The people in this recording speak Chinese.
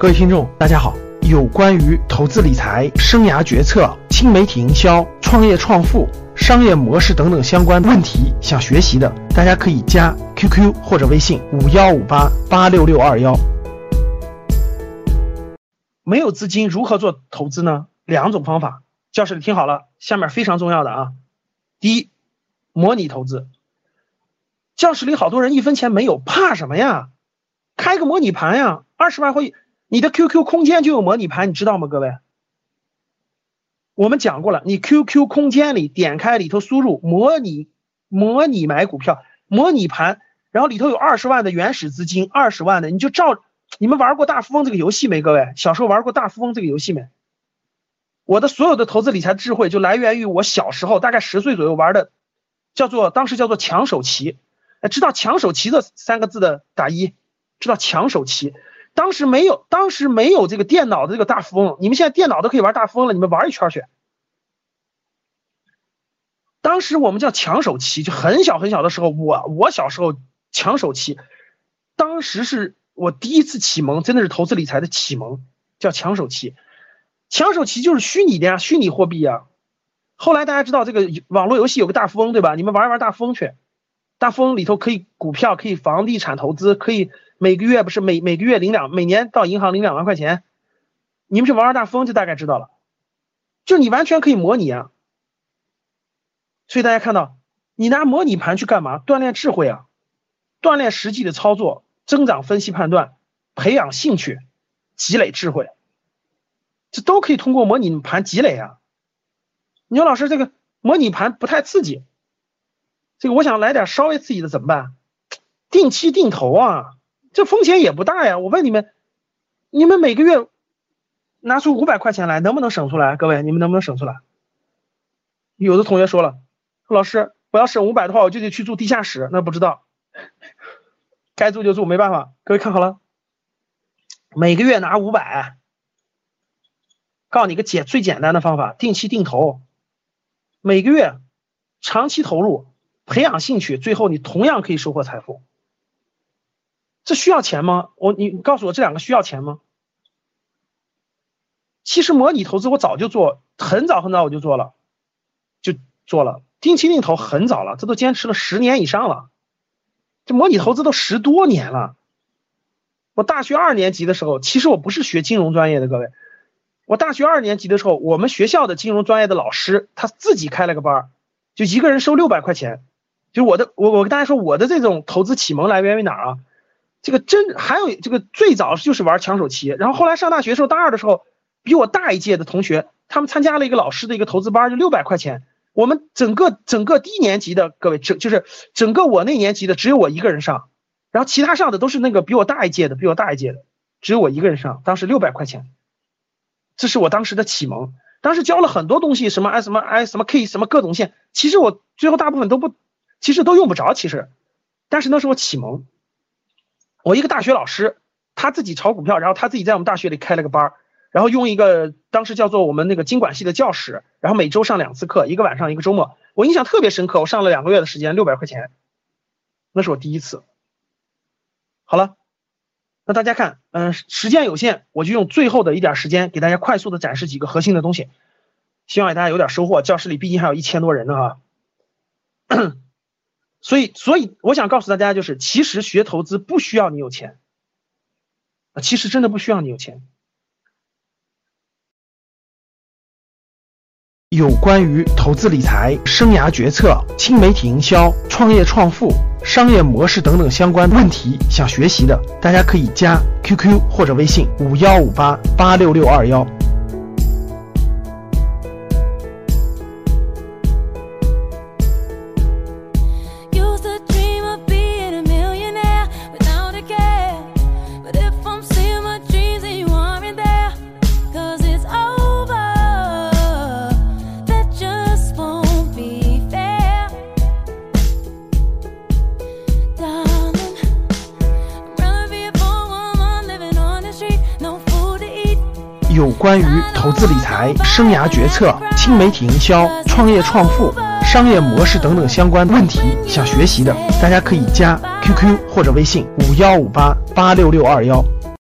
各位听众，大家好。有关于投资理财、生涯决策、新媒体营销、创业创富、商业模式等等相关问题，想学习的，大家可以加 QQ 或者微信五幺五八八六六二幺。没有资金如何做投资呢？两种方法，教室里听好了，下面非常重要的啊。第一，模拟投资。教室里好多人一分钱没有，怕什么呀？开个模拟盘呀，二十万会。你的 QQ 空间就有模拟盘，你知道吗？各位，我们讲过了，你 QQ 空间里点开里头输入模拟模拟买股票模拟盘，然后里头有二十万的原始资金，二十万的你就照你们玩过大富翁这个游戏没？各位小时候玩过大富翁这个游戏没？我的所有的投资理财智慧就来源于我小时候大概十岁左右玩的，叫做当时叫做抢手棋，哎，知道抢手棋这三个字的打一，知道抢手棋。当时没有，当时没有这个电脑的这个大富翁。你们现在电脑都可以玩大富翁了，你们玩一圈去。当时我们叫抢手棋，就很小很小的时候，我我小时候抢手棋，当时是我第一次启蒙，真的是投资理财的启蒙，叫抢手棋。抢手棋就是虚拟的呀，虚拟货币呀。后来大家知道这个网络游戏有个大富翁，对吧？你们玩一玩大富翁去，大富翁里头可以股票，可以房地产投资，可以。每个月不是每每个月领两，每年到银行领两万块钱，你们去玩玩大富翁就大概知道了，就你完全可以模拟啊。所以大家看到，你拿模拟盘去干嘛？锻炼智慧啊，锻炼实际的操作，增长分析判断，培养兴趣，积累智慧，这都可以通过模拟盘积累啊。你说老师这个模拟盘不太刺激，这个我想来点稍微刺激的怎么办？定期定投啊。这风险也不大呀，我问你们，你们每个月拿出五百块钱来，能不能省出来？各位，你们能不能省出来？有的同学说了，老师，我要省五百的话，我就得去住地下室，那不知道，该住就住，没办法。各位看好了，每个月拿五百，告诉你个简最简单的方法，定期定投，每个月长期投入，培养兴趣，最后你同样可以收获财富。这需要钱吗？我你告诉我这两个需要钱吗？其实模拟投资我早就做，很早很早我就做了，就做了定期定投很早了，这都坚持了十年以上了。这模拟投资都十多年了。我大学二年级的时候，其实我不是学金融专业的，各位，我大学二年级的时候，我们学校的金融专业的老师他自己开了个班儿就一个人收六百块钱。就我的我我跟大家说，我的这种投资启蒙来源于哪儿啊？这个真还有这个最早就是玩抢手棋，然后后来上大学的时候，大二的时候，比我大一届的同学，他们参加了一个老师的一个投资班，就六百块钱。我们整个整个低年级的各位，整就是整个我那年级的只有我一个人上，然后其他上的都是那个比我大一届的，比我大一届的，只有我一个人上。当时六百块钱，这是我当时的启蒙。当时教了很多东西，什么 I 什么 I 什么 K 什么各种线，其实我最后大部分都不，其实都用不着，其实，但是那是我启蒙。我一个大学老师，他自己炒股票，然后他自己在我们大学里开了个班儿，然后用一个当时叫做我们那个经管系的教室，然后每周上两次课，一个晚上一个周末，我印象特别深刻。我上了两个月的时间，六百块钱，那是我第一次。好了，那大家看，嗯，时间有限，我就用最后的一点时间给大家快速的展示几个核心的东西，希望大家有点收获。教室里毕竟还有一千多人呢啊。所以，所以我想告诉大家，就是其实学投资不需要你有钱，啊，其实真的不需要你有钱。有关于投资理财、生涯决策、新媒体营销、创业创富、商业模式等等相关问题，想学习的，大家可以加 QQ 或者微信五幺五八八六六二幺。有关于投资理财、生涯决策、新媒体营销、创业创富、商业模式等等相关问题，想学习的，大家可以加 QQ 或者微信五幺五八八六六二幺。